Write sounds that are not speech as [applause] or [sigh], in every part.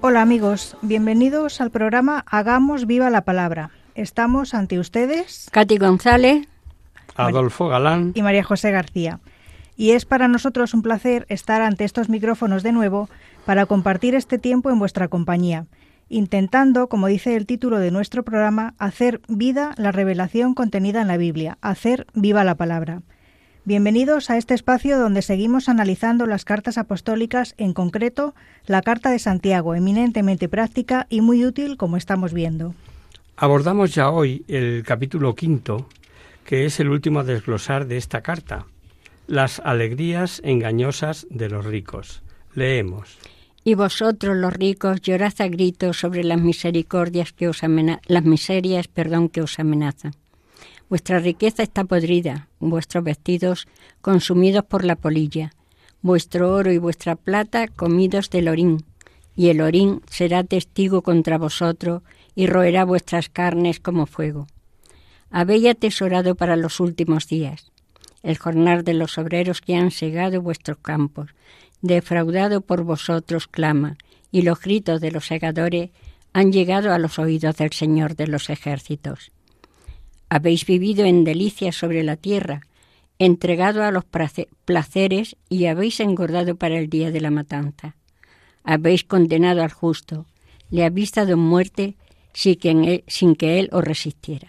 Hola amigos, bienvenidos al programa Hagamos viva la palabra. Estamos ante ustedes Katy González, Adolfo Galán. y María José García. Y es para nosotros un placer estar ante estos micrófonos de nuevo para compartir este tiempo en vuestra compañía, intentando, como dice el título de nuestro programa, hacer vida la revelación contenida en la Biblia, hacer viva la palabra. Bienvenidos a este espacio donde seguimos analizando las cartas apostólicas, en concreto la Carta de Santiago, eminentemente práctica y muy útil como estamos viendo. Abordamos ya hoy el capítulo quinto, que es el último a desglosar de esta carta, las alegrías engañosas de los ricos. Leemos. y vosotros los ricos llorad a gritos sobre las misericordias que os las miserias, perdón, que os amenazan. Vuestra riqueza está podrida, vuestros vestidos consumidos por la polilla, vuestro oro y vuestra plata comidos del orín, y el orín será testigo contra vosotros y roerá vuestras carnes como fuego. Habéis atesorado para los últimos días el jornal de los obreros que han segado vuestros campos, defraudado por vosotros clama, y los gritos de los segadores han llegado a los oídos del Señor de los ejércitos. Habéis vivido en delicias sobre la tierra, entregado a los placeres y habéis engordado para el día de la matanza. Habéis condenado al justo, le habéis dado muerte sin que, él- sin que él os resistiera.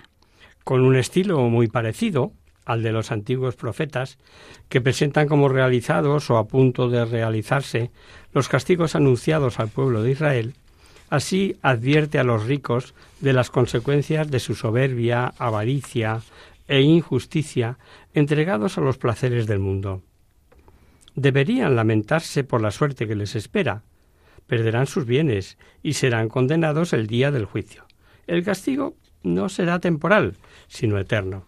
Con un estilo muy parecido al de los antiguos profetas, que presentan como realizados o a punto de realizarse los castigos anunciados al pueblo de Israel, así advierte a los ricos de las consecuencias de su soberbia, avaricia e injusticia entregados a los placeres del mundo. Deberían lamentarse por la suerte que les espera, perderán sus bienes y serán condenados el día del juicio. El castigo no será temporal, sino eterno.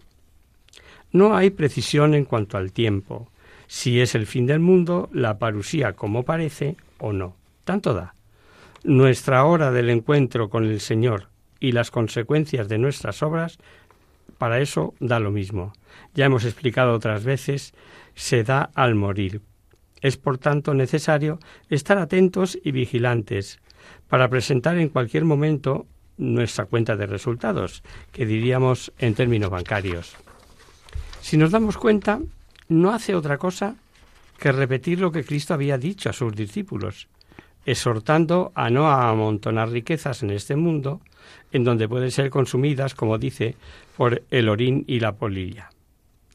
No hay precisión en cuanto al tiempo, si es el fin del mundo, la parusía como parece o no. Tanto da. Nuestra hora del encuentro con el Señor y las consecuencias de nuestras obras, para eso da lo mismo. Ya hemos explicado otras veces, se da al morir. Es por tanto necesario estar atentos y vigilantes para presentar en cualquier momento nuestra cuenta de resultados, que diríamos en términos bancarios. Si nos damos cuenta, no hace otra cosa que repetir lo que Cristo había dicho a sus discípulos, exhortando a no amontonar riquezas en este mundo, en donde pueden ser consumidas, como dice, por el orín y la polilla,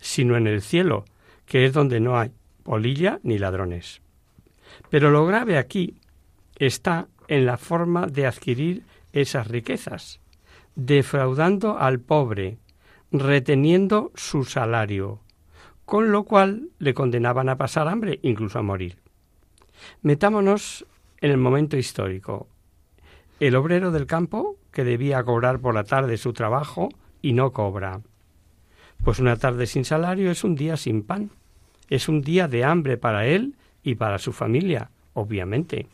sino en el cielo, que es donde no hay polilla ni ladrones. Pero lo grave aquí está en la forma de adquirir esas riquezas, defraudando al pobre, reteniendo su salario, con lo cual le condenaban a pasar hambre, incluso a morir. Metámonos en el momento histórico. El obrero del campo, que debía cobrar por la tarde su trabajo y no cobra. Pues una tarde sin salario es un día sin pan. Es un día de hambre para él y para su familia, obviamente.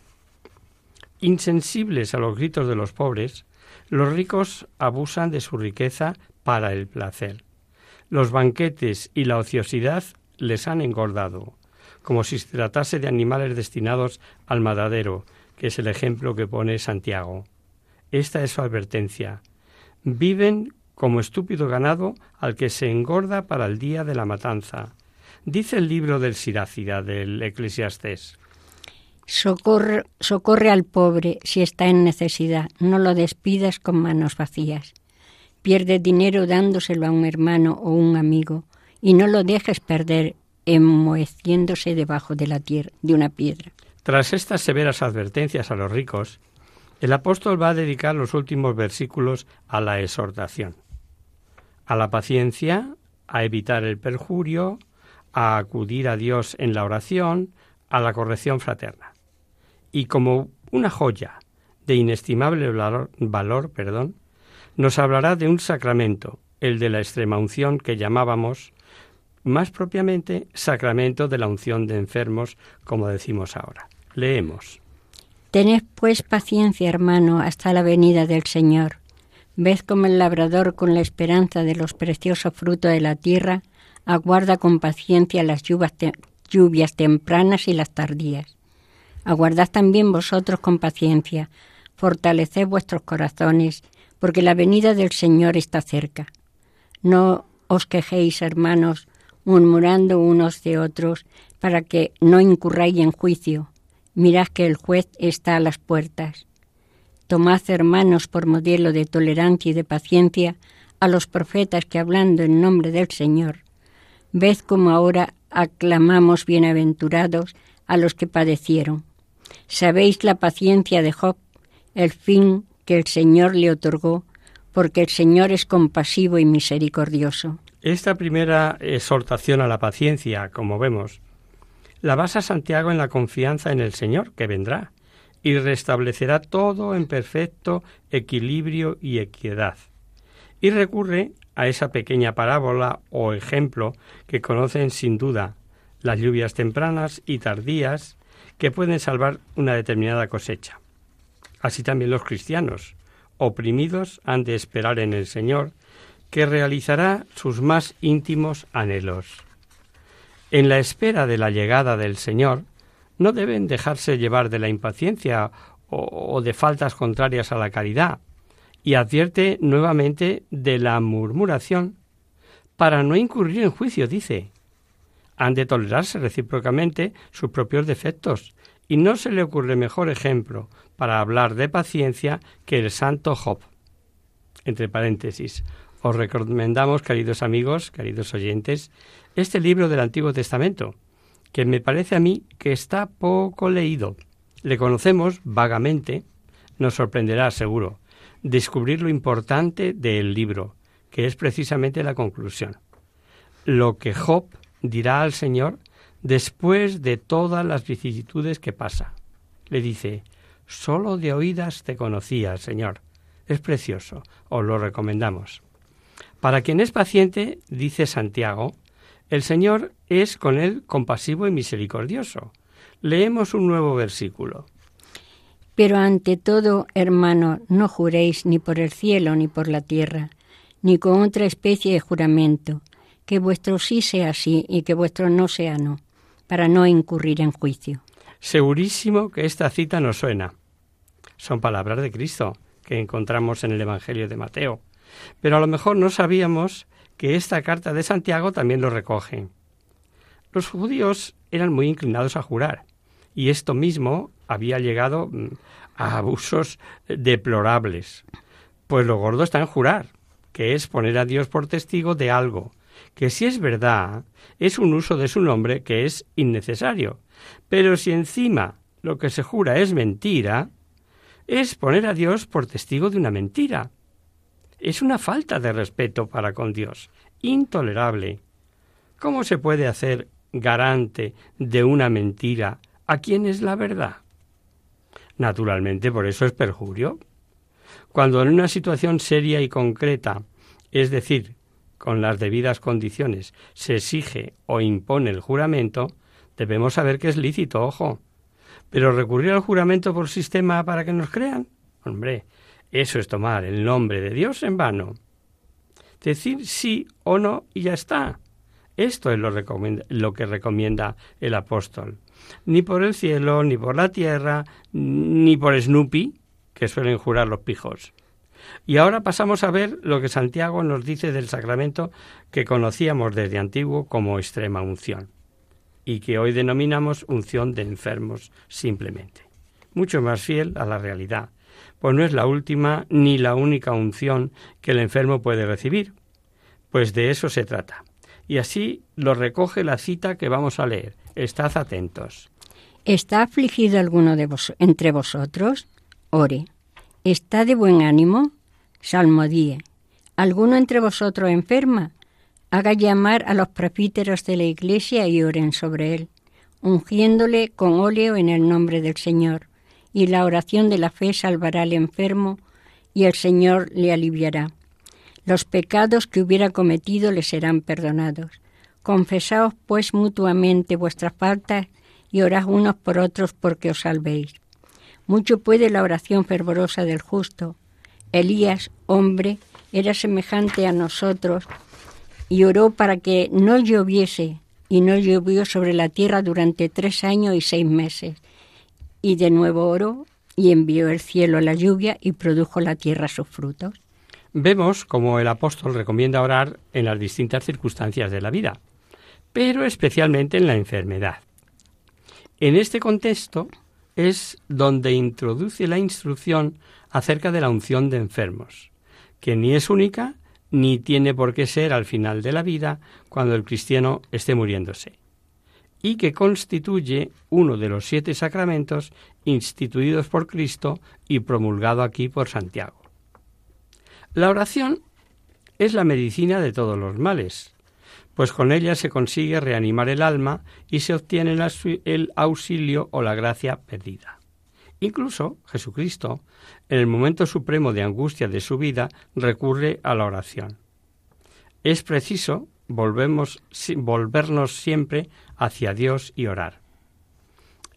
Insensibles a los gritos de los pobres, los ricos abusan de su riqueza para el placer. Los banquetes y la ociosidad les han engordado, como si se tratase de animales destinados al matadero, que es el ejemplo que pone Santiago. Esta es su advertencia. Viven como estúpido ganado al que se engorda para el día de la matanza. Dice el libro del Sirácida del Eclesiastés. Socorre, socorre al pobre si está en necesidad, no lo despidas con manos vacías. Pierde dinero dándoselo a un hermano o un amigo y no lo dejes perder enmoheciéndose debajo de la tierra de una piedra. Tras estas severas advertencias a los ricos, el apóstol va a dedicar los últimos versículos a la exhortación, a la paciencia, a evitar el perjurio, a acudir a Dios en la oración, a la corrección fraterna. Y como una joya de inestimable valor, valor perdón, nos hablará de un sacramento, el de la extrema unción que llamábamos más propiamente sacramento de la unción de enfermos, como decimos ahora. Leemos. Tened pues paciencia, hermano, hasta la venida del Señor. Ved como el labrador, con la esperanza de los preciosos frutos de la tierra, aguarda con paciencia las lluvias, lluvias tempranas y las tardías. Aguardad también vosotros con paciencia, fortaleced vuestros corazones, porque la venida del Señor está cerca. No os quejéis, hermanos, murmurando unos de otros, para que no incurráis en juicio. Mirad que el juez está a las puertas. Tomad, hermanos, por modelo de tolerancia y de paciencia a los profetas que hablando en nombre del Señor, ved cómo ahora aclamamos bienaventurados a los que padecieron. Sabéis la paciencia de Job, el fin que el Señor le otorgó, porque el Señor es compasivo y misericordioso. Esta primera exhortación a la paciencia, como vemos, la basa Santiago en la confianza en el Señor, que vendrá, y restablecerá todo en perfecto equilibrio y equidad. Y recurre a esa pequeña parábola o ejemplo que conocen sin duda las lluvias tempranas y tardías que pueden salvar una determinada cosecha. Así también los cristianos, oprimidos, han de esperar en el Señor, que realizará sus más íntimos anhelos. En la espera de la llegada del Señor, no deben dejarse llevar de la impaciencia o, de faltas contrarias a la caridad, y advierte nuevamente de la murmuración para no incurrir en juicio, dice. Han de tolerarse recíprocamente sus propios defectos, y no se le ocurre mejor ejemplo para hablar de paciencia que el santo Job. Entre paréntesis, os recomendamos, queridos amigos, queridos oyentes, este libro del Antiguo Testamento, que me parece a mí que está poco leído. Le conocemos vagamente, nos sorprenderá seguro descubrir lo importante del libro, que es precisamente la conclusión. Lo que Job dirá al Señor después de todas las vicisitudes que pasa. Le dice, solo de oídas te conocía, Señor. Es precioso, os lo recomendamos. Para quien es paciente, dice Santiago, el Señor es con él compasivo y misericordioso. Leemos un nuevo versículo. Pero ante todo, hermano, no juréis ni por el cielo ni por la tierra, ni con otra especie de juramento, que vuestro sí sea sí y que vuestro no sea no, para no incurrir en juicio. Segurísimo que esta cita nos suena. Son palabras de Cristo que encontramos en el Evangelio de Mateo. Pero a lo mejor no sabíamos que esta carta de Santiago también lo recoge. Los judíos eran muy inclinados a jurar, y esto mismo había llegado mm, a abusos deplorables. Pues lo gordo está en jurar, que es poner a Dios por testigo de algo, que si es verdad, es un uso de su nombre que es innecesario. Pero si encima lo que se jura es mentira, es poner a Dios por testigo de una mentira es una falta de respeto para con Dios, intolerable. ¿Cómo se puede hacer garante de una mentira a quien es la verdad? Naturalmente, por eso es perjurio. Cuando en una situación seria y concreta, es decir, con las debidas condiciones, se exige o impone el juramento, debemos saber que es lícito, ojo. Pero recurrir al juramento por sistema para que nos crean, hombre, eso es tomar el nombre de Dios en vano. Decir sí o no y ya está. Esto es lo, lo, que recomienda el apóstol. Ni por el cielo, ni por la tierra, ni por Snoopy, que suelen jurar los pijos. Y ahora pasamos a ver lo que Santiago nos dice del sacramento que conocíamos desde antiguo como extrema unción. y que hoy denominamos unción de enfermos simplemente. Mucho más fiel a la realidad, pues no es la última ni la única unción que el enfermo puede recibir, pues de eso se trata. Y así lo recoge la cita que vamos a leer. Estad atentos. ¿Está afligido alguno de vos entre vosotros? Ore. ¿Está de buen ánimo? Salmodíe. ¿Alguno entre vosotros enferma? Haga llamar a los presbíteros de la iglesia y oren sobre él, ungiéndole con óleo en el nombre del Señor y la oración de la fe salvará al enfermo y el Señor le aliviará. Los pecados que hubiera cometido le serán perdonados. Confesaos pues mutuamente vuestras faltas y orad unos por otros porque os salvéis. Mucho puede la oración fervorosa del justo. Elías, hombre, era semejante a nosotros y oró para que no lloviese, y no llovió sobre la tierra durante tres años y seis meses y de nuevo oró y envió el cielo la lluvia y produjo la tierra sus frutos. Vemos como el apóstol recomienda orar en las distintas circunstancias de la vida, pero especialmente en la enfermedad. En este contexto es donde introduce la instrucción acerca de la unción de enfermos, que ni es única ni tiene por qué ser al final de la vida cuando el cristiano esté muriéndose y que constituye uno de los siete sacramentos instituidos por Cristo y promulgado aquí por Santiago. La oración es la medicina de todos los males, pues con ella se consigue reanimar el alma y se obtiene el auxilio o la gracia perdida. Incluso Jesucristo, en el momento supremo de angustia de su vida, recurre a la oración. Es preciso volvemos, volvernos siempre hacia Dios y orar.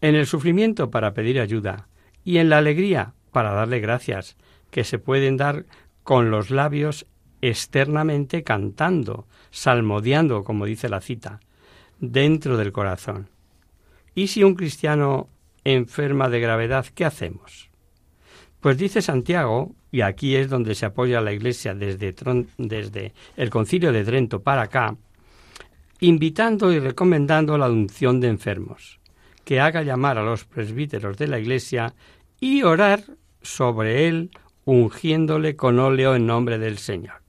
En el sufrimiento para pedir ayuda y en la alegría para darle gracias, que se pueden dar con los labios externamente cantando, salmodiando, como dice la cita, dentro del corazón. ¿Y si un cristiano enferma de gravedad, qué hacemos? Pues dice Santiago, y aquí es donde se apoya la Iglesia desde, desde el concilio de Trento para acá, invitando y recomendando la unción de enfermos, que haga llamar a los presbíteros de la Iglesia y orar sobre él, ungiéndole con óleo en nombre del Señor.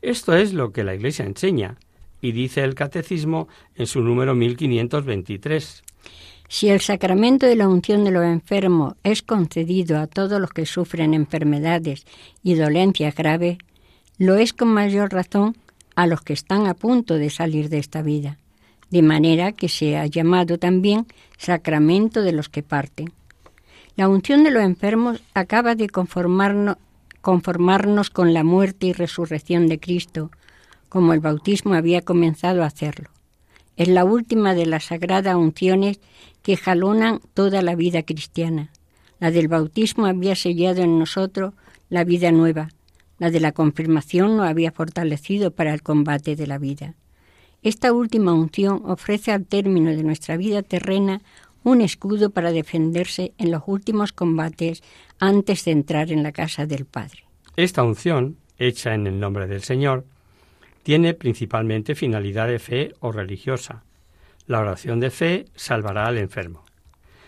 Esto es lo que la Iglesia enseña, y dice el Catecismo en su número 1523. Si el sacramento de la unción de los enfermos es concedido a todos los que sufren enfermedades y dolencias graves, lo es con mayor razón a los que están a punto de salir de esta vida, de manera que se ha llamado también sacramento de los que parten. La unción de los enfermos acaba de conformarnos, conformarnos con la muerte y resurrección de Cristo, como el bautismo había comenzado a hacerlo. Es la última de las sagradas unciones que jalonan toda la vida cristiana. La del bautismo había sellado en nosotros la vida nueva. La de la confirmación nos había fortalecido para el combate de la vida. Esta última unción ofrece al término de nuestra vida terrena un escudo para defenderse en los últimos combates antes de entrar en la casa del Padre. Esta unción, hecha en el nombre del Señor, tiene principalmente finalidad de fe o religiosa, la oración de fe salvará al enfermo.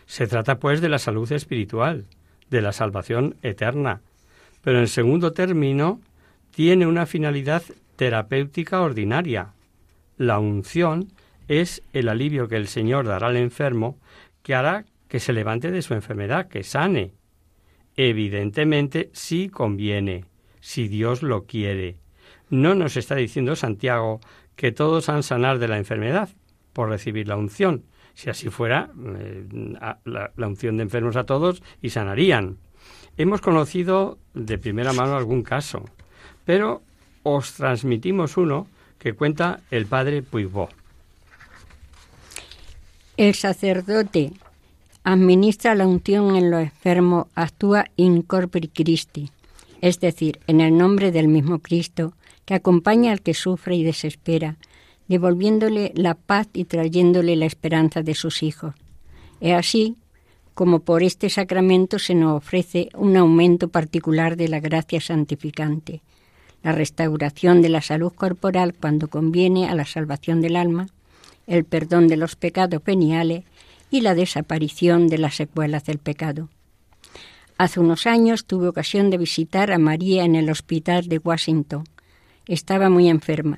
Se trata, pues, de la salud espiritual, de la salvación eterna, pero en segundo término tiene una finalidad terapéutica ordinaria. La unción es el alivio que el Señor dará al enfermo que hará que se levante de su enfermedad, que sane. Evidentemente, si conviene, si Dios lo quiere. No nos está diciendo Santiago que todos han sanar de la enfermedad, por recibir la unción. Si así fuera, eh, la, unción de enfermos a todos y sanarían. Hemos conocido de primera mano algún caso, pero os transmitimos uno que cuenta el padre Puigbó. El sacerdote administra la unción en los enfermos, actúa in corpore Christi, es decir, en el nombre del mismo Cristo, que acompaña al que sufre y desespera, devolviéndole la paz y trayéndole la esperanza de sus hijos. Es así como por este sacramento se nos ofrece un aumento particular de la gracia santificante, la restauración de la salud corporal cuando conviene a la salvación del alma el perdón de los pecados veniales y la desaparición de las secuelas del pecado. Hace unos años tuve ocasión de visitar a María en el hospital de Washington. Estaba muy enferma.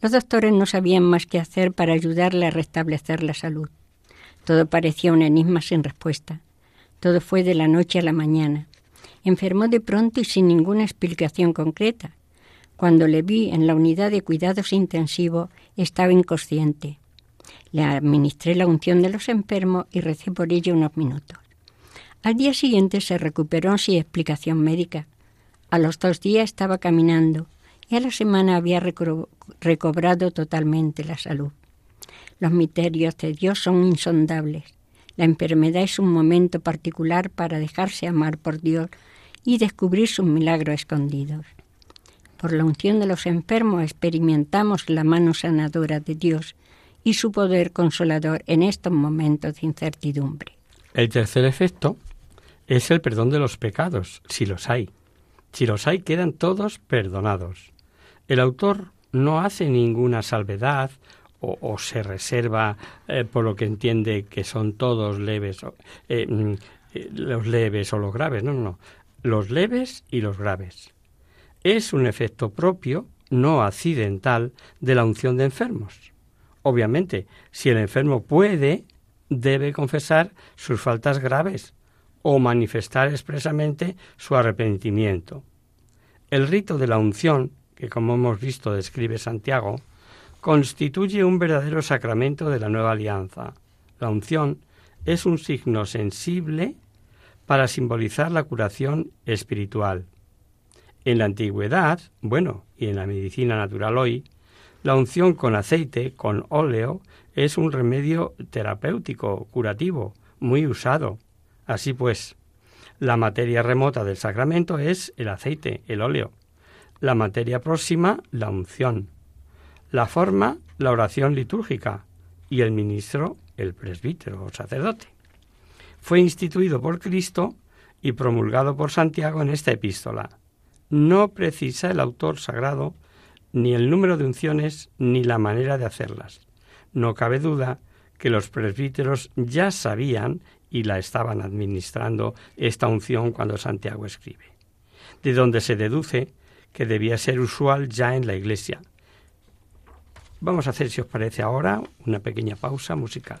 Los doctores no sabían más qué hacer para ayudarle a restablecer la salud. Todo parecía un enigma sin respuesta. Todo fue de la noche a la mañana. Enfermó de pronto y sin ninguna explicación concreta. Cuando le vi en la unidad de cuidados intensivos, estaba inconsciente. Le administré la unción de los enfermos y recé por ella unos minutos. Al día siguiente se recuperó sin explicación médica. A los dos días estaba caminando y a la semana había recobrado totalmente la salud. Los misterios de Dios son insondables. La enfermedad es un momento particular para dejarse amar por Dios y descubrir sus milagros escondidos. Por la unción de los enfermos experimentamos la mano sanadora de Dios y su poder consolador en estos momentos de incertidumbre. El tercer efecto es el perdón de los pecados, si los hay. Si los hay, quedan todos perdonados. El autor no hace ninguna salvedad o, se reserva eh, por lo que entiende que son todos leves, eh, mm, eh, los leves o los graves. No, no, no. Los leves y los graves. Es un efecto propio, no accidental, de la unción de enfermos. Obviamente, si el enfermo puede, debe confesar sus faltas graves o manifestar expresamente su arrepentimiento. El rito de la unción que como hemos visto describe Santiago, constituye un verdadero sacramento de la nueva alianza. La unción es un signo sensible para simbolizar la curación espiritual. En la antigüedad, bueno, y en la medicina natural hoy, la unción con aceite, con óleo, es un remedio terapéutico, curativo, muy usado. Así pues, la materia remota del sacramento es el aceite, el óleo la materia próxima, la unción, la forma, la oración litúrgica y el ministro, el presbítero o sacerdote. Fue instituido por Cristo y promulgado por Santiago en esta epístola. No precisa el autor sagrado ni el número de unciones ni la manera de hacerlas. No cabe duda que los presbíteros ya sabían y la estaban administrando esta unción cuando Santiago escribe, de donde se deduce que debía ser usual ya en la iglesia. Vamos a hacer, si os parece ahora, una pequeña pausa musical.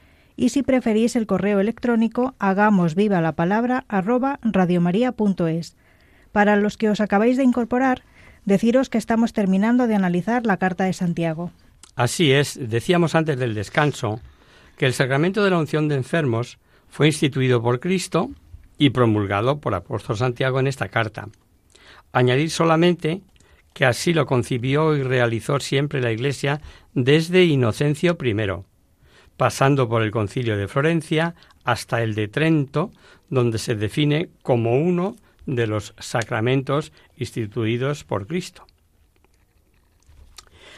Y si preferís el correo electrónico, hagamos viva la palabra arroba radiomaria.es. Para los que os acabáis de incorporar, deciros que estamos terminando de analizar la Carta de Santiago. Así es, decíamos antes del descanso que el sacramento de la unción de enfermos fue instituido por Cristo y promulgado por apóstol Santiago en esta carta. Añadir solamente que así lo concibió y realizó siempre la Iglesia desde Inocencio I, pasando por el concilio de Florencia hasta el de Trento, donde se define como uno de los sacramentos instituidos por Cristo.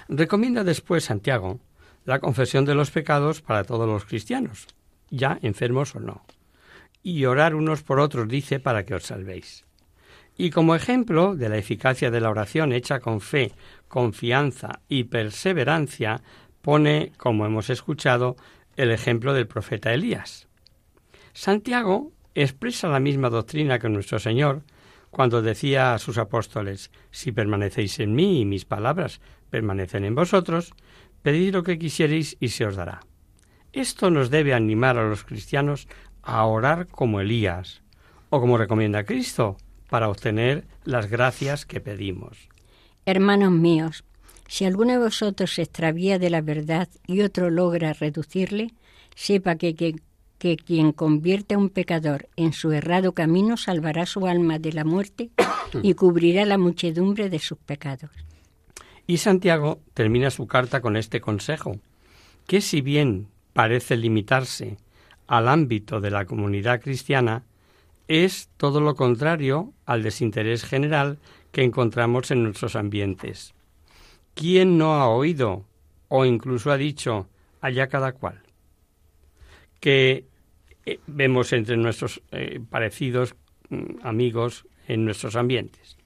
Recomienda después Santiago la confesión de los pecados para todos los cristianos, ya enfermos o no, y orar unos por otros, dice, para que os salvéis. Y como ejemplo de la eficacia de la oración hecha con fe, confianza y perseverancia, pone, como hemos escuchado, el ejemplo del profeta Elías. Santiago expresa la misma doctrina que nuestro Señor cuando decía a sus apóstoles, Si permanecéis en mí y mis palabras permanecen en vosotros, pedid lo que quisierais y se os dará. Esto nos debe animar a los cristianos a orar como Elías, o como recomienda Cristo, para obtener las gracias que pedimos. Hermanos míos, si alguno de vosotros se extravía de la verdad y otro logra reducirle, sepa que, que, que, quien convierte a un pecador en su errado camino salvará su alma de la muerte y cubrirá la muchedumbre de sus pecados. Y Santiago termina su carta con este consejo, que si bien parece limitarse al ámbito de la comunidad cristiana, es todo lo contrario al desinterés general que encontramos en nuestros ambientes. ¿Quién no ha oído o incluso ha dicho allá cada cual? Que eh, vemos entre nuestros eh, parecidos mm, amigos en nuestros ambientes.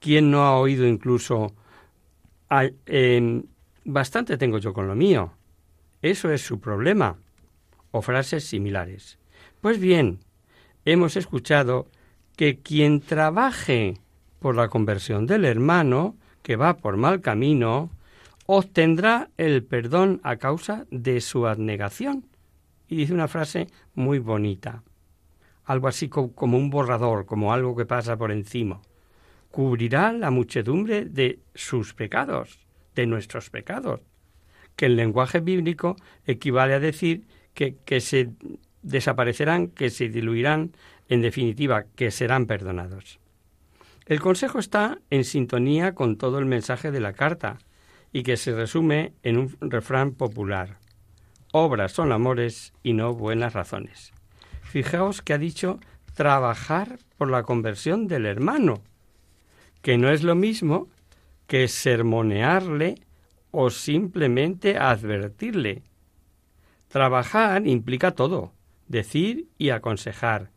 ¿Quién no ha oído incluso bastante tengo yo con lo mío. Eso es su problema. O frases similares. Pues bien, hemos escuchado que quien trabaje por la conversión del hermano, que va por mal camino, obtendrá el perdón a causa de su abnegación. Y dice una frase muy bonita, algo así como un borrador, como algo que pasa por encima cubrirá la muchedumbre de sus pecados, de nuestros pecados, que en lenguaje bíblico equivale a decir que, que se desaparecerán, que se diluirán, en definitiva, que serán perdonados. El consejo está en sintonía con todo el mensaje de la carta y que se resume en un refrán popular. Obras son amores y no buenas razones. Fijaos que ha dicho trabajar por la conversión del hermano, que no es lo mismo que sermonearle o simplemente advertirle. Trabajar implica todo, decir y aconsejar,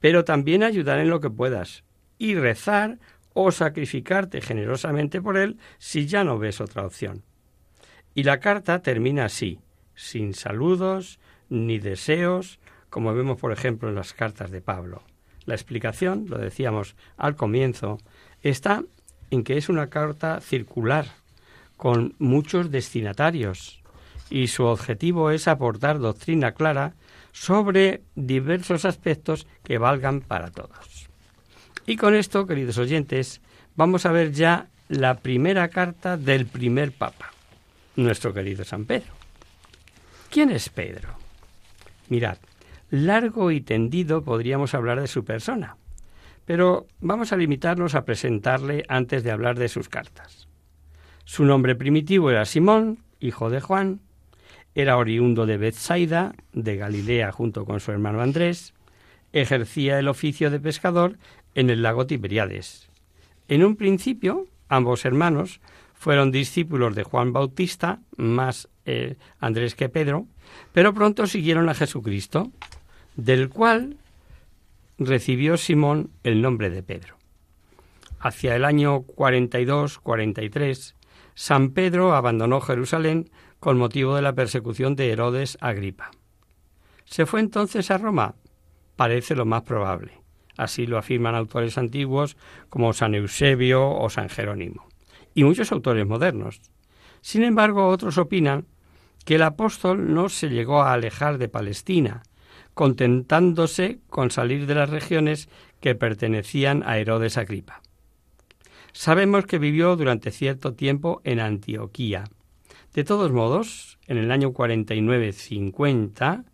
pero también ayudar en lo que puedas, y rezar o sacrificarte generosamente por él si ya no ves otra opción. Y la carta termina así, sin saludos ni deseos, como vemos por ejemplo en las cartas de Pablo. La explicación, lo decíamos al comienzo, está en que es una carta circular con muchos destinatarios y su objetivo es aportar doctrina clara sobre diversos aspectos que valgan para todos. Y con esto, queridos oyentes, vamos a ver ya la primera carta del primer Papa, nuestro querido San Pedro. ¿Quién es Pedro? Mirad, largo y tendido podríamos hablar de su persona, pero vamos a limitarnos a presentarle antes de hablar de sus cartas. Su nombre primitivo era Simón, hijo de Juan, era oriundo de Bethsaida, de Galilea, junto con su hermano Andrés, ejercía el oficio de pescador en el lago Tiberiades. En un principio, ambos hermanos fueron discípulos de Juan Bautista, más eh, Andrés que Pedro, pero pronto siguieron a Jesucristo. del cual recibió Simón el nombre de Pedro. Hacia el año 42-43, San Pedro abandonó Jerusalén con motivo de la persecución de Herodes Agripa. ¿Se fue entonces a Roma? Parece lo más probable. Así lo afirman autores antiguos como San Eusebio o San Jerónimo, y muchos autores modernos. Sin embargo, otros opinan que el apóstol no se llegó a alejar de Palestina, contentándose con salir de las regiones que pertenecían a Herodes Agripa. Sabemos que vivió durante cierto tiempo en Antioquía. De todos modos, en el año 49-50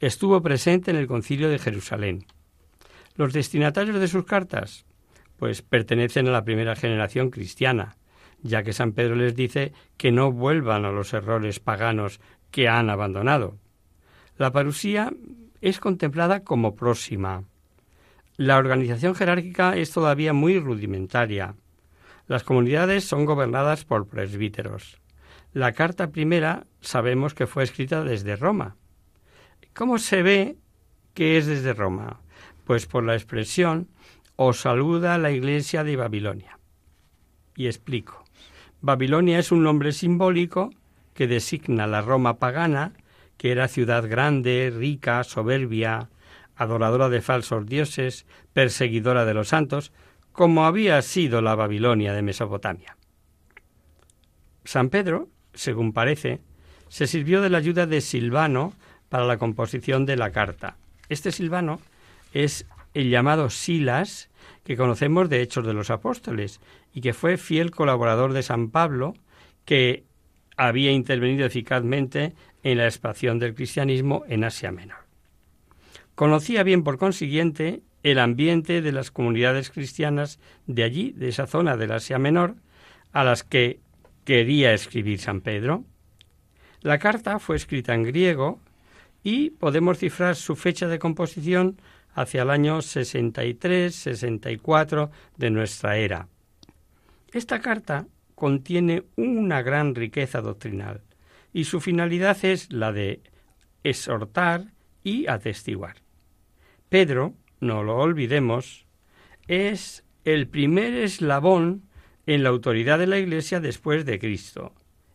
estuvo presente en el concilio de Jerusalén. Los destinatarios de sus cartas, pues pertenecen a la primera generación cristiana, ya que San Pedro les dice que no vuelvan a los errores paganos que han abandonado. La parusía es contemplada como próxima. La organización jerárquica es todavía muy rudimentaria. Las comunidades son gobernadas por presbíteros. La carta primera sabemos que fue escrita desde Roma. ¿Cómo se ve que es desde Roma? Pues por la expresión os saluda la iglesia de Babilonia. Y explico. Babilonia es un nombre simbólico que designa la Roma pagana, que era ciudad grande, rica, soberbia, adoradora de falsos dioses, perseguidora de los santos, como había sido la Babilonia de Mesopotamia. San Pedro, según parece, se sirvió de la ayuda de Silvano para la composición de la carta. Este Silvano es el llamado Silas, que conocemos de Hechos de los Apóstoles, y que fue fiel colaborador de San Pablo, que había intervenido eficazmente en la expansión del cristianismo en Asia Menor. Conocía bien, por consiguiente, el ambiente de las comunidades cristianas de allí, de esa zona del Asia Menor, a las que quería escribir San Pedro. La carta fue escrita en griego y podemos cifrar su fecha de composición hacia el año 63-64 de nuestra era. Esta carta contiene una gran riqueza doctrinal y su finalidad es la de exhortar y atestiguar. Pedro, no lo olvidemos, es el primer eslabón en la autoridad de la Iglesia después de Cristo.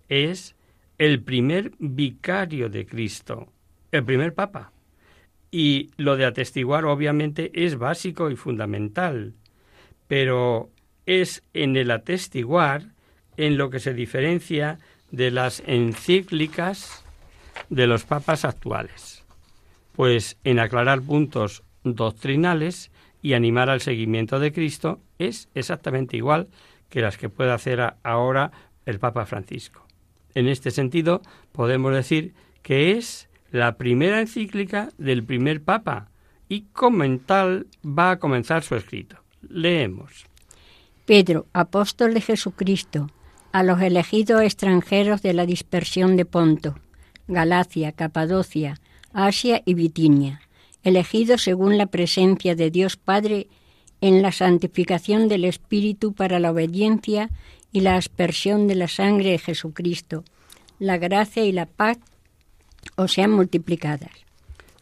Es el primer vicario de Cristo, el primer papa. Y lo de atestiguar obviamente es básico y fundamental, pero es en el atestiguar en lo que se diferencia de las encíclicas de los papas actuales, pues en aclarar puntos doctrinales y animar al seguimiento de Cristo es exactamente igual que las que puede hacer ahora el Papa Francisco. En este sentido, podemos decir que es la primera encíclica del primer Papa y como tal va a comenzar su escrito. Leemos. Pedro, apóstol de Jesucristo, a los elegidos extranjeros de la dispersión de Ponto, Galacia, Capadocia, Asia y Bitinia elegido según la presencia de Dios Padre en la santificación del Espíritu para la obediencia y la aspersión de la sangre de Jesucristo. La gracia y la paz os sean multiplicadas.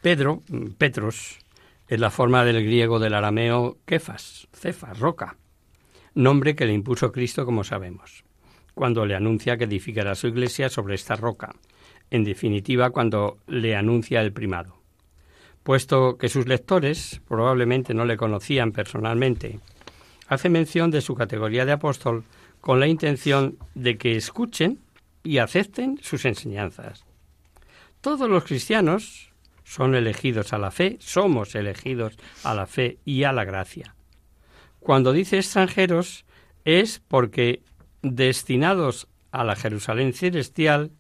Pedro, Petros, es la forma del griego del arameo kefas, cefas, roca, nombre que le impuso Cristo como sabemos, cuando le anuncia que edificará su iglesia sobre esta roca, en definitiva cuando le anuncia el primado puesto que sus lectores probablemente no le conocían personalmente, hace mención de su categoría de apóstol con la intención de que escuchen y acepten sus enseñanzas. Todos los cristianos son elegidos a la fe, somos elegidos a la fe y a la gracia. Cuando dice extranjeros es porque destinados a la Jerusalén celestial,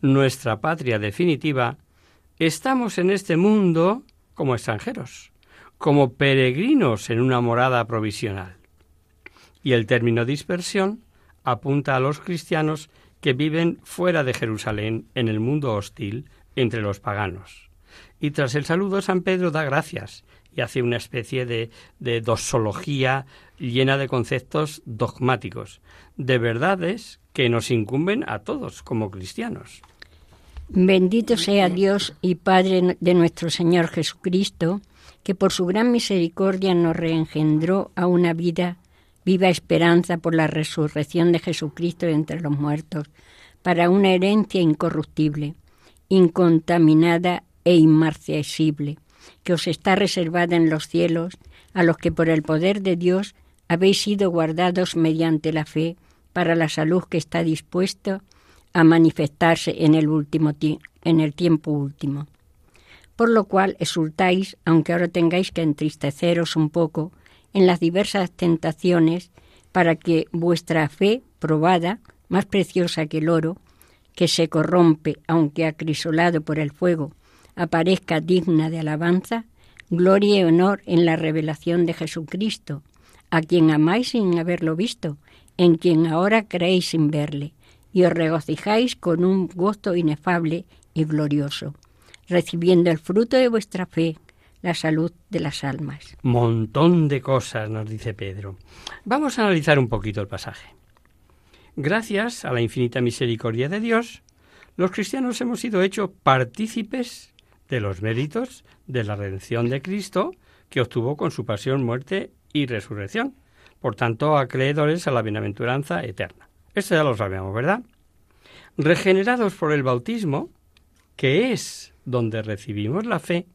nuestra patria definitiva, Estamos en este mundo como extranjeros, como peregrinos en una morada provisional. Y el término dispersión apunta a los cristianos que viven fuera de Jerusalén en el mundo hostil entre los paganos. Y tras el saludo San Pedro da gracias y hace una especie de, de doxología llena de conceptos dogmáticos, de verdades que nos incumben a todos como cristianos. Bendito sea Dios y Padre de nuestro Señor Jesucristo, que por su gran misericordia nos reengendró a una vida, viva esperanza por la resurrección de Jesucristo entre los muertos, para una herencia incorruptible, incontaminada e inmarcesible, que os está reservada en los cielos, a los que por el poder de Dios habéis sido guardados mediante la fe para la salud que está dispuesto a manifestarse en el último en el tiempo último. Por lo cual exultáis, aunque ahora tengáis que entristeceros un poco en las diversas tentaciones, para que vuestra fe probada, más preciosa que el oro, que se corrompe aunque acrisolado por el fuego, aparezca digna de alabanza, gloria y honor en la revelación de Jesucristo, a quien amáis sin haberlo visto, en quien ahora creéis sin verle, y os regocijáis con un gozo inefable y glorioso, recibiendo el fruto de vuestra fe, la salud de las almas. Montón de cosas, nos dice Pedro. Vamos a analizar un poquito el pasaje. Gracias a la infinita misericordia de Dios, los cristianos hemos sido hechos partícipes de los méritos de la redención de Cristo que obtuvo con su pasión, muerte y resurrección. Por tanto, acreedores a la bienaventuranza eterna. Esto ya lo sabemos, ¿verdad? Regenerados por el bautismo, que es donde recibimos la fe,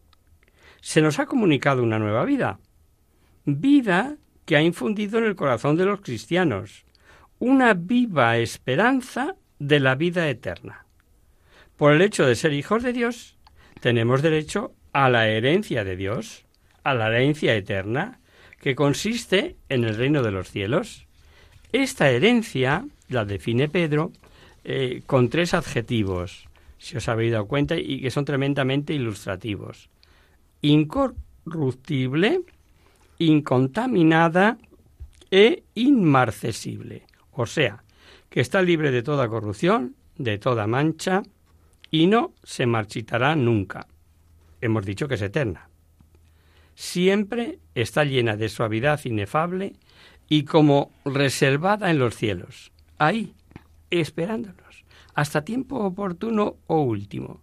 se nos ha comunicado una nueva vida. Vida que ha infundido en el corazón de los cristianos una viva esperanza de la vida eterna. Por el hecho de ser hijos de Dios, tenemos derecho a la herencia de Dios, a la herencia eterna, que consiste en el reino de los cielos. Esta herencia la define Pedro eh, con tres adjetivos, si os habéis dado cuenta, y que son tremendamente ilustrativos. Incorruptible, incontaminada e inmarcesible. O sea, que está libre de toda corrupción, de toda mancha, y no se marchitará nunca. Hemos dicho que es eterna. Siempre está llena de suavidad inefable y como reservada en los cielos, ahí, esperándonos, hasta tiempo oportuno o último,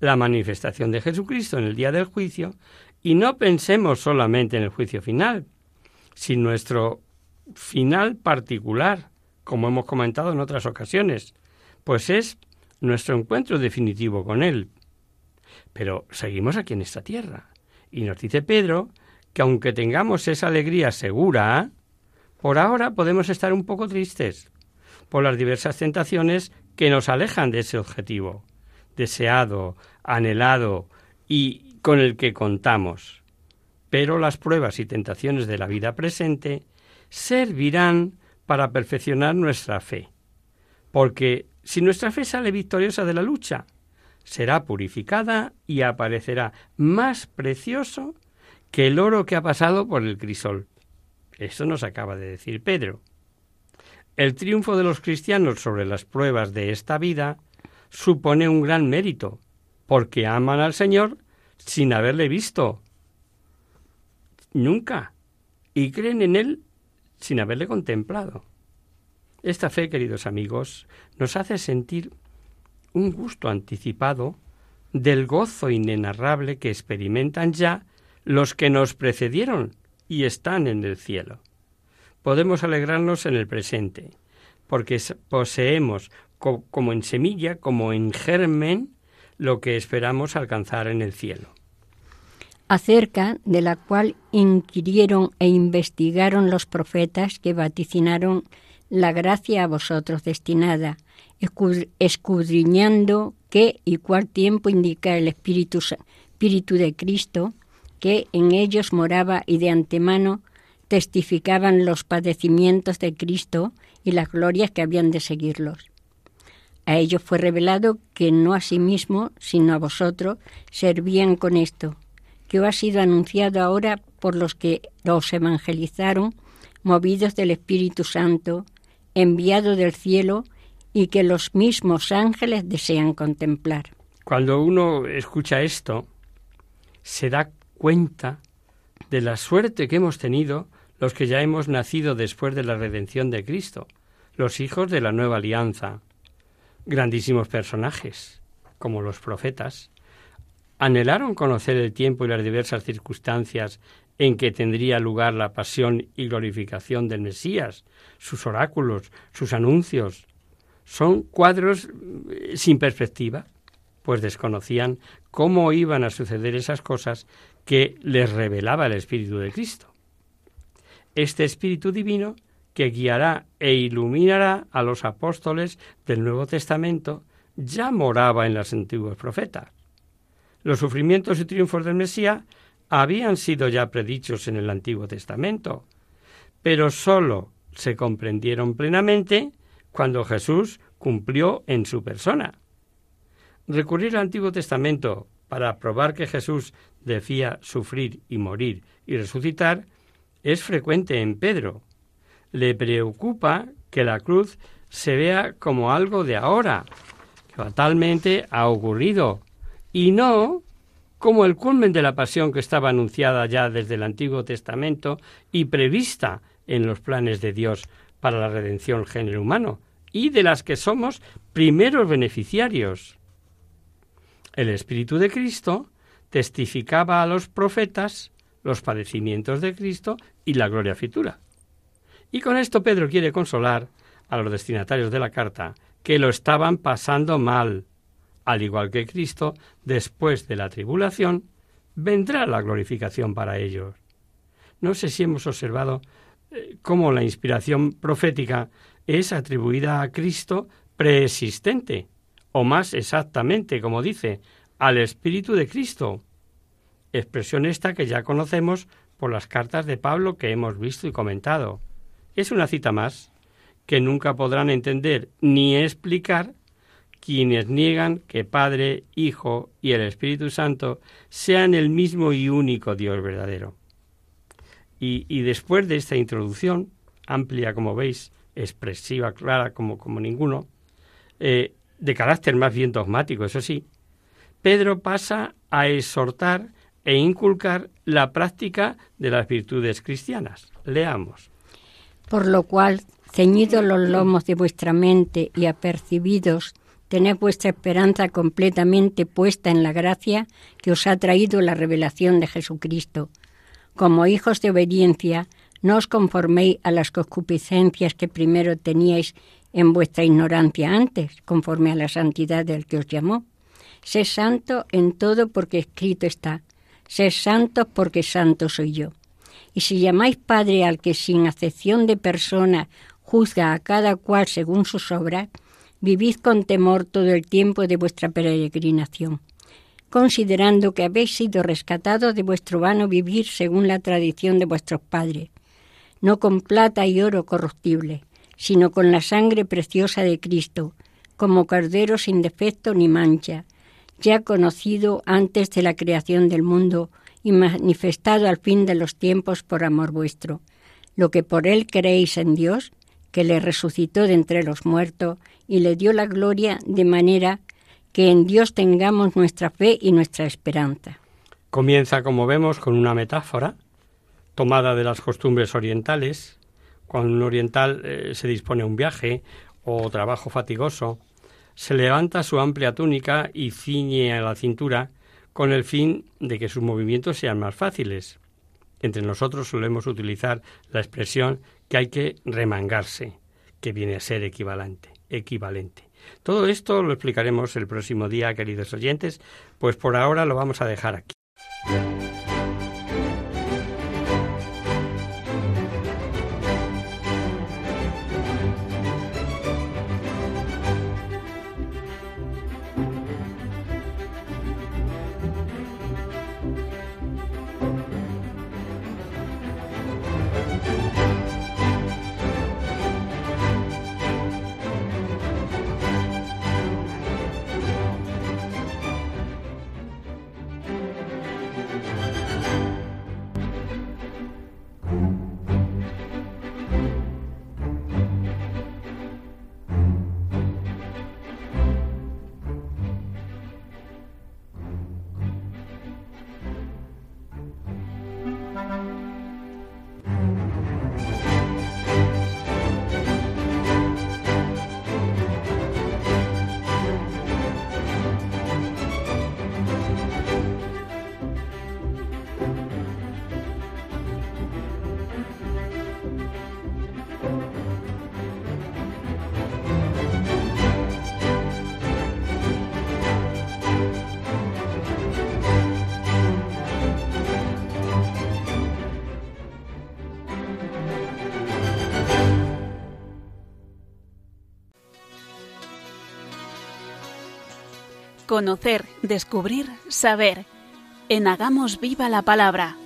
la manifestación de Jesucristo en el día del juicio, y no pensemos solamente en el juicio final, sino nuestro final particular, como hemos comentado en otras ocasiones, pues es nuestro encuentro definitivo con Él. Pero seguimos aquí en esta tierra. Y nos dice Pedro que aunque tengamos esa alegría segura, por ahora podemos estar un poco tristes por las diversas tentaciones que nos alejan de ese objetivo, deseado, anhelado y con el que contamos. Pero las pruebas y tentaciones de la vida presente servirán para perfeccionar nuestra fe, porque si nuestra fe sale victoriosa de la lucha, será purificada y aparecerá más precioso que el oro que ha pasado por el crisol. Esto nos acaba de decir Pedro. El triunfo de los cristianos sobre las pruebas de esta vida supone un gran mérito, porque aman al Señor sin haberle visto nunca y creen en Él sin haberle contemplado. Esta fe, queridos amigos, nos hace sentir un gusto anticipado del gozo inenarrable que experimentan ya los que nos precedieron y están en el cielo. Podemos alegrarnos en el presente, porque poseemos como en semilla, como en germen, lo que esperamos alcanzar en el cielo. Acerca de la cual inquirieron e investigaron los profetas que vaticinaron la gracia a vosotros destinada, escudriñando qué y cuál tiempo indica el Espíritu, Espíritu de Cristo, que en ellos moraba y de antemano testificaban los padecimientos de Cristo y las glorias que habían de seguirlos. A ellos fue revelado que no a sí mismo, sino a vosotros, servían con esto, que os ha sido anunciado ahora por los que los evangelizaron, movidos del Espíritu Santo, enviado del cielo y que los mismos ángeles desean contemplar. Cuando uno escucha esto, se da cuenta de la suerte que hemos tenido los que ya hemos nacido después de la redención de Cristo, los hijos de la nueva alianza. Grandísimos personajes, como los profetas, anhelaron conocer el tiempo y las diversas circunstancias en que tendría lugar la pasión y glorificación del Mesías, sus oráculos, sus anuncios. Son cuadros eh, sin perspectiva, pues desconocían cómo iban a suceder esas cosas que les revelaba el Espíritu de Cristo. Este Espíritu Divino que guiará e iluminará a los apóstoles del Nuevo Testamento ya moraba en los antiguos profetas. Los sufrimientos y triunfos del Mesías habían sido ya predichos en el Antiguo Testamento, pero sólo se comprendieron plenamente cuando Jesús cumplió en su persona. Recurrir al Antiguo Testamento para probar que Jesús debía sufrir y morir y resucitar es frecuente en Pedro. Le preocupa que la cruz se vea como algo de ahora, que fatalmente ha ocurrido, y no como el culmen de la pasión que estaba anunciada ya desde el Antiguo Testamento y prevista en los planes de Dios para la redención del género humano, y de las que somos primeros beneficiarios. El Espíritu de Cristo testificaba a los profetas los padecimientos de Cristo y la gloria futura. Y con esto Pedro quiere consolar a los destinatarios de la carta que lo estaban pasando mal, al igual que Cristo, después de la tribulación, vendrá la glorificación para ellos. No sé si hemos observado eh, cómo la inspiración profética es atribuida a Cristo preexistente, o más exactamente, como dice, al Espíritu de Cristo. Expresión esta que ya conocemos por las cartas de Pablo que hemos visto y comentado. Es una cita más que nunca podrán entender ni explicar quienes niegan que Padre, Hijo y el Espíritu Santo sean el mismo y único Dios verdadero. Y, después de esta introducción, amplia como veis, expresiva, clara como, como ninguno, eh, de carácter más bien dogmático, eso sí, Pedro pasa a exhortar e inculcar la práctica de las virtudes cristianas. Leamos. Por lo cual, ceñidos los lomos de vuestra mente y apercibidos Tened vuestra esperanza completamente puesta en la gracia que os ha traído la revelación de Jesucristo. Como hijos de obediencia, no os conforméis a las concupiscencias que primero teníais en vuestra ignorancia antes, conforme a la santidad del que os llamó. Sé santo en todo porque escrito está. Sé santo porque santo soy yo. Y si llamáis Padre al que sin acepción de persona juzga a cada cual según sus obras, vivid con temor todo el tiempo de vuestra peregrinación, considerando que habéis sido rescatados de vuestro vano vivir según la tradición de vuestros padres, no con plata y oro corruptible, sino con la sangre preciosa de Cristo, como cordero sin defecto ni mancha, ya conocido antes de la creación del mundo y manifestado al fin de los tiempos por amor vuestro, lo que por él creéis en Dios, que le resucitó de entre los muertos y le dio la gloria de manera que en Dios tengamos nuestra fe y nuestra esperanza. Comienza, como vemos, con una metáfora tomada de las costumbres orientales. Cuando un oriental eh, se dispone a un viaje o trabajo fatigoso, se levanta su amplia túnica y ciñe a la cintura con el fin de que sus movimientos sean más fáciles. Entre nosotros solemos utilizar la expresión que hay que remangarse, que viene a ser equivalente. equivalente. Todo esto lo explicaremos el próximo día, queridos oyentes, pues por ahora lo vamos a dejar aquí. Conocer, descubrir, saber. En Hagamos Viva la Palabra.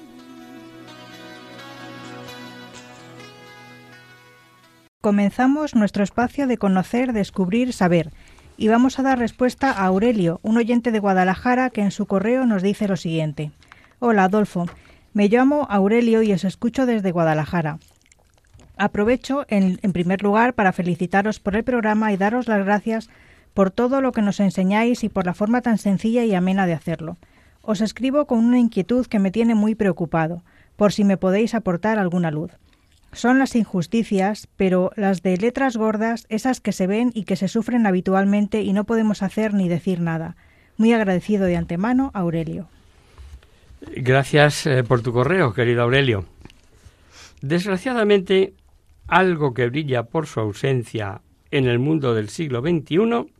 Comenzamos nuestro espacio de conocer, descubrir, saber. Y vamos a dar respuesta a Aurelio, un oyente de Guadalajara que en su correo nos dice lo siguiente. Hola, Adolfo. Me llamo Aurelio y os escucho desde Guadalajara. Aprovecho, en, en, primer lugar, para felicitaros por el programa y daros las gracias por todo lo que nos enseñáis y por la forma tan sencilla y amena de hacerlo. Os escribo con una inquietud que me tiene muy preocupado, por si me podéis aportar alguna luz. Son las injusticias, pero las de letras gordas, esas que se ven y que se sufren habitualmente y no podemos hacer ni decir nada. Muy agradecido de antemano, Aurelio. Gracias eh, por tu correo, querido Aurelio. Desgraciadamente, algo que brilla por su ausencia en el mundo del siglo XXI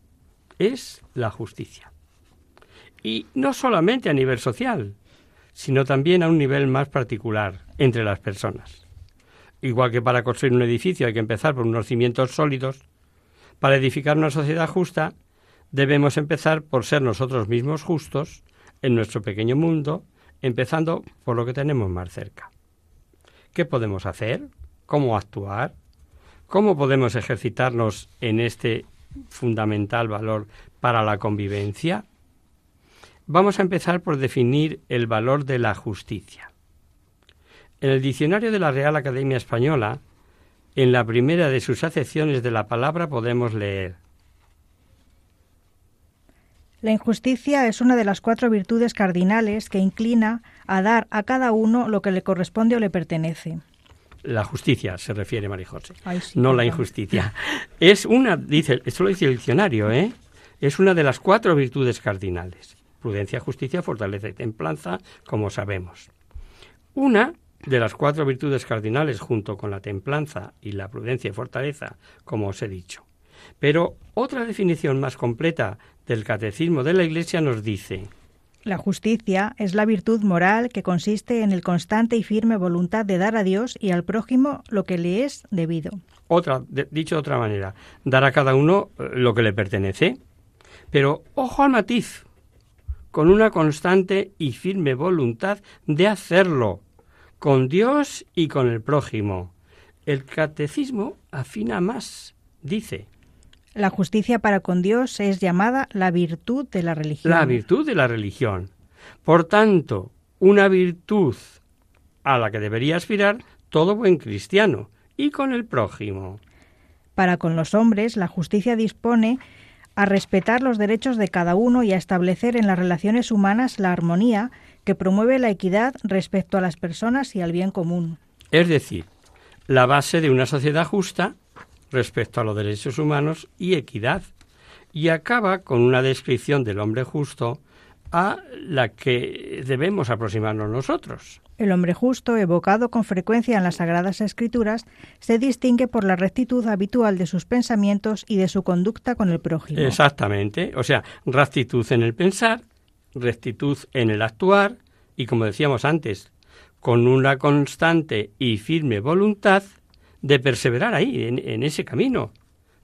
es la justicia. Y no solamente a nivel social, sino también a un nivel más particular entre las personas. Igual que para construir un edificio hay que empezar por unos cimientos sólidos, para edificar una sociedad justa debemos empezar por ser nosotros mismos justos en nuestro pequeño mundo, empezando por lo que tenemos más cerca. ¿Qué podemos hacer? ¿Cómo actuar? ¿Cómo podemos ejercitarnos en este fundamental valor para la convivencia? Vamos a empezar por definir el valor de la justicia. En el diccionario de la Real Academia Española, en la primera de sus acepciones de la palabra podemos leer La injusticia es una de las cuatro virtudes cardinales que inclina a dar a cada uno lo que le corresponde o le pertenece. La justicia se refiere, María José, Ay, sí, no la injusticia. [laughs] Es una, dice, esto lo dice el diccionario, ¿eh? Es una de las cuatro virtudes cardinales. Prudencia, justicia, fortaleza y templanza, como sabemos. Una de las cuatro virtudes cardinales junto con la templanza y la prudencia y fortaleza, como os he dicho. Pero otra definición más completa del catecismo de la Iglesia nos dice, La justicia es la virtud moral que consiste en el constante y firme voluntad de dar a Dios y al prójimo lo que le es debido. otra, dicho de otra manera, dar a cada uno eh, lo que le pertenece. Pero ojo al matiz, con una constante y firme voluntad de hacerlo, con Dios y con el prójimo. El catecismo afina más, dice, La justicia para con Dios es llamada la virtud de la religión. la virtud de la religión. Por tanto, una virtud a la que debería aspirar todo buen cristiano y con el prójimo. Para con los hombres, la justicia dispone a respetar los derechos de cada uno y a establecer en las relaciones humanas la armonía que promueve la equidad respecto a las personas y al bien común. Es decir, la base de una sociedad justa respecto a los derechos humanos y equidad. Y acaba con una descripción del hombre justo a la que debemos aproximarnos nosotros. El hombre justo, evocado con frecuencia en las Sagradas Escrituras, se distingue por la rectitud habitual de sus pensamientos y de su conducta con el prójimo. Exactamente. O sea, rectitud en el pensar, rectitud en el actuar y, como decíamos antes, con una constante y firme voluntad de perseverar ahí, en, ese camino.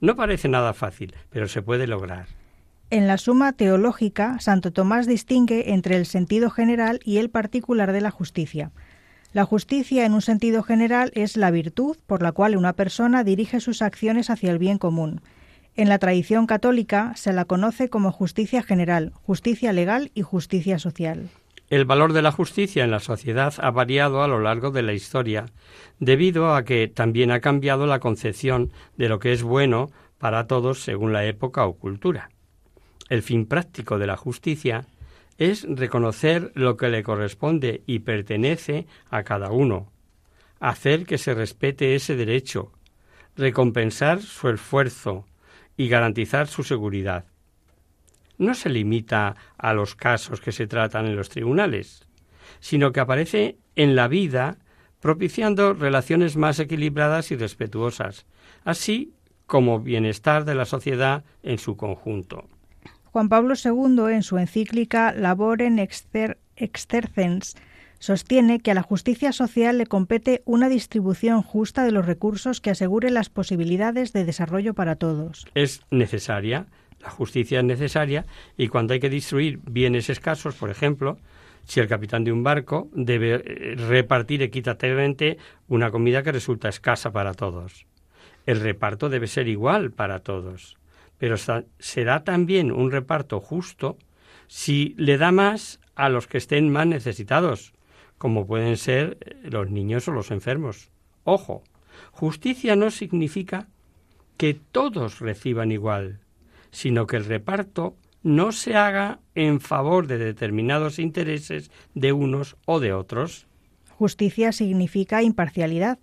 No parece nada fácil, pero se puede lograr. En la Suma Teológica, Santo Tomás distingue entre el sentido general y el particular de la justicia. La justicia, en un sentido general, es la virtud por la cual una persona dirige sus acciones hacia el bien común. En la tradición católica se la conoce como justicia general, justicia legal y justicia social. El valor de la justicia en la sociedad ha variado a lo largo de la historia, debido a que también ha cambiado la concepción de lo que es bueno para todos según la época o cultura. El fin práctico de la justicia es reconocer lo que le corresponde y pertenece a cada uno, hacer que se respete ese derecho, recompensar su esfuerzo y garantizar su seguridad no se limita a los casos que se tratan en los tribunales, sino que aparece en la vida propiciando relaciones más equilibradas y respetuosas, así como bienestar de la sociedad en su conjunto. Juan Pablo II, en su encíclica Laborem Exter Extercens, sostiene que a la justicia social le compete una distribución justa de los recursos que asegure las posibilidades de desarrollo para todos. Es necesaria La justicia es necesaria y cuando hay que destruir bienes escasos, por ejemplo, si el capitán de un barco debe eh, repartir equitativamente una comida que resulta escasa para todos. El reparto debe ser igual para todos, pero será también un reparto justo si le da más a los que estén más necesitados, como pueden ser eh, los niños o los enfermos. Ojo, justicia no significa que todos reciban igual, sino que el reparto no se haga en favor de determinados intereses de unos o de otros. Justicia significa imparcialidad.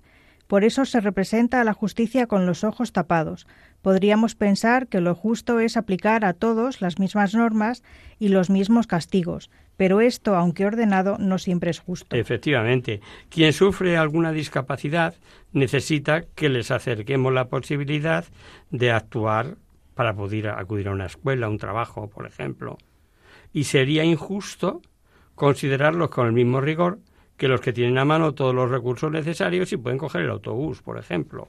Por eso se representa a la justicia con los ojos tapados. Podríamos pensar que lo justo es aplicar a todos las mismas normas y los mismos castigos, pero esto, aunque ordenado, no siempre es justo. Efectivamente, quien sufre alguna discapacidad necesita que les acerquemos la posibilidad de actuar para poder acudir a una escuela, a un trabajo, por ejemplo. Y sería injusto considerarlos con el mismo rigor que los que tienen a mano todos los recursos necesarios y pueden coger el autobús, por ejemplo.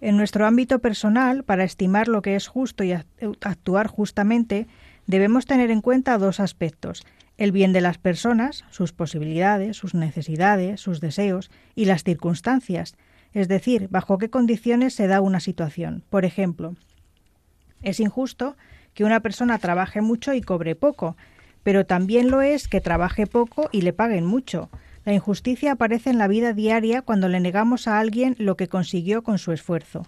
En nuestro ámbito personal, para estimar lo que es justo y actuar justamente, debemos tener en cuenta dos aspectos el bien de las personas, sus posibilidades, sus necesidades, sus deseos y las circunstancias, es decir, bajo qué condiciones se da una situación. Por ejemplo, es injusto que una persona trabaje mucho y cobre poco, pero también lo es que trabaje poco y le paguen mucho. La injusticia aparece en la vida diaria cuando le negamos a alguien lo que consiguió con su esfuerzo.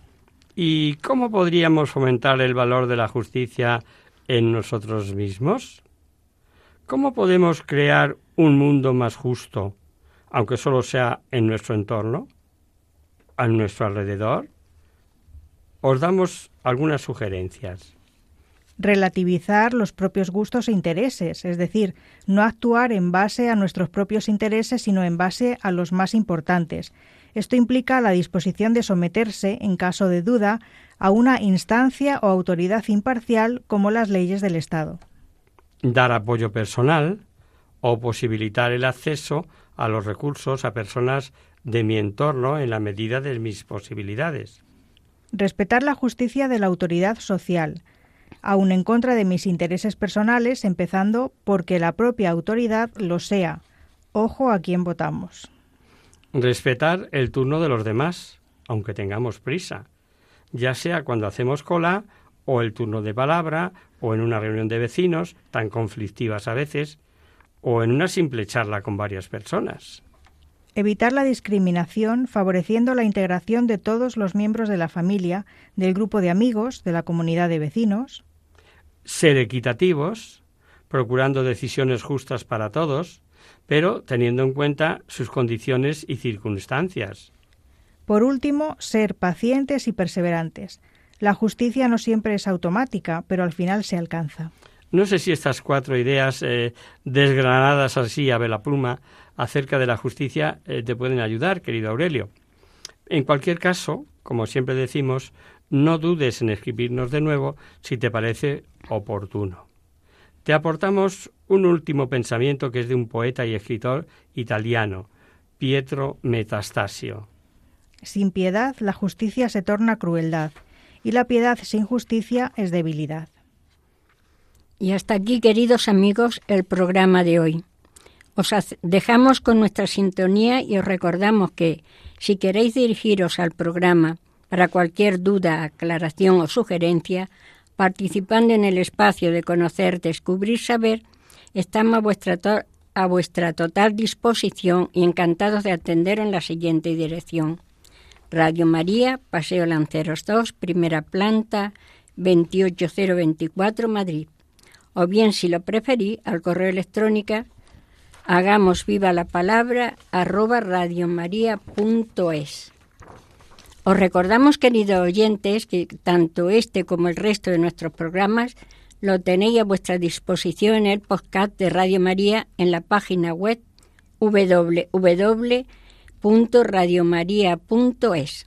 ¿Y cómo podríamos fomentar el valor de la justicia en nosotros mismos? ¿Cómo podemos crear un mundo más justo, aunque solo sea en nuestro entorno, a nuestro alrededor? Os damos algunas sugerencias. Relativizar los propios gustos e intereses, es decir, no actuar en base a nuestros propios intereses, sino en base a los más importantes. Esto implica la disposición de someterse, en caso de duda, a una instancia o autoridad imparcial como las leyes del Estado dar apoyo personal o posibilitar el acceso a los recursos a personas de mi entorno en la medida de mis posibilidades. Respetar la justicia de la autoridad social, aun en contra de mis intereses personales, empezando porque la propia autoridad lo sea. Ojo a quién votamos. Respetar el turno de los demás, aunque tengamos prisa, ya sea cuando hacemos cola o el turno de palabra, o en una reunión de vecinos, tan conflictivas a veces, o en una simple charla con varias personas. Evitar la discriminación favoreciendo la integración de todos los miembros de la familia, del grupo de amigos, de la comunidad de vecinos. Ser equitativos, procurando decisiones justas para todos, pero teniendo en cuenta sus condiciones y circunstancias. Por último, ser pacientes y perseverantes, la justicia no siempre es automática, pero al final se alcanza. No sé si estas cuatro ideas eh, desgranadas así a vela pluma acerca de la justicia eh, te pueden ayudar, querido Aurelio. En cualquier caso, como siempre decimos, no dudes en escribirnos de nuevo si te parece oportuno. Te aportamos un último pensamiento que es de un poeta y escritor italiano, Pietro Metastasio. Sin piedad la justicia se torna crueldad y la piedad sin justicia es debilidad. Y hasta aquí, queridos amigos, el programa de hoy. Os dejamos con nuestra sintonía y os recordamos que si queréis dirigiros al programa para cualquier duda, aclaración o sugerencia, participando en el espacio de conocer, descubrir, saber, estamos a vuestra, a vuestra total disposición y encantados de atender en la siguiente dirección. Radio María, Paseo Lanceros 2, primera planta, 28024, Madrid. O bien, si lo preferí, al correo electrónico hagamos viva la palabra arroba radiomaria.es. Os recordamos, queridos oyentes, que tanto este como el resto de nuestros programas lo tenéis a vuestra disposición en el podcast de Radio María en la página web www radiomaria.es.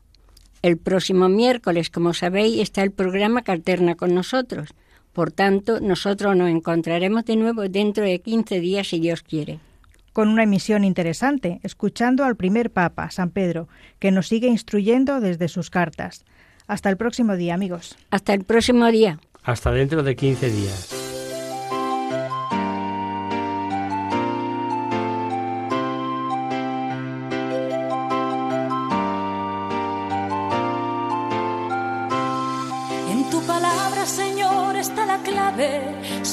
El próximo miércoles, como sabéis, está el programa que con nosotros. Por tanto, nosotros nos encontraremos de nuevo dentro de 15 días, si Dios quiere. Con una emisión interesante, escuchando al primer Papa, San Pedro, que nos sigue instruyendo desde sus cartas. Hasta el próximo día, amigos. Hasta el próximo día. Hasta dentro de 15 días.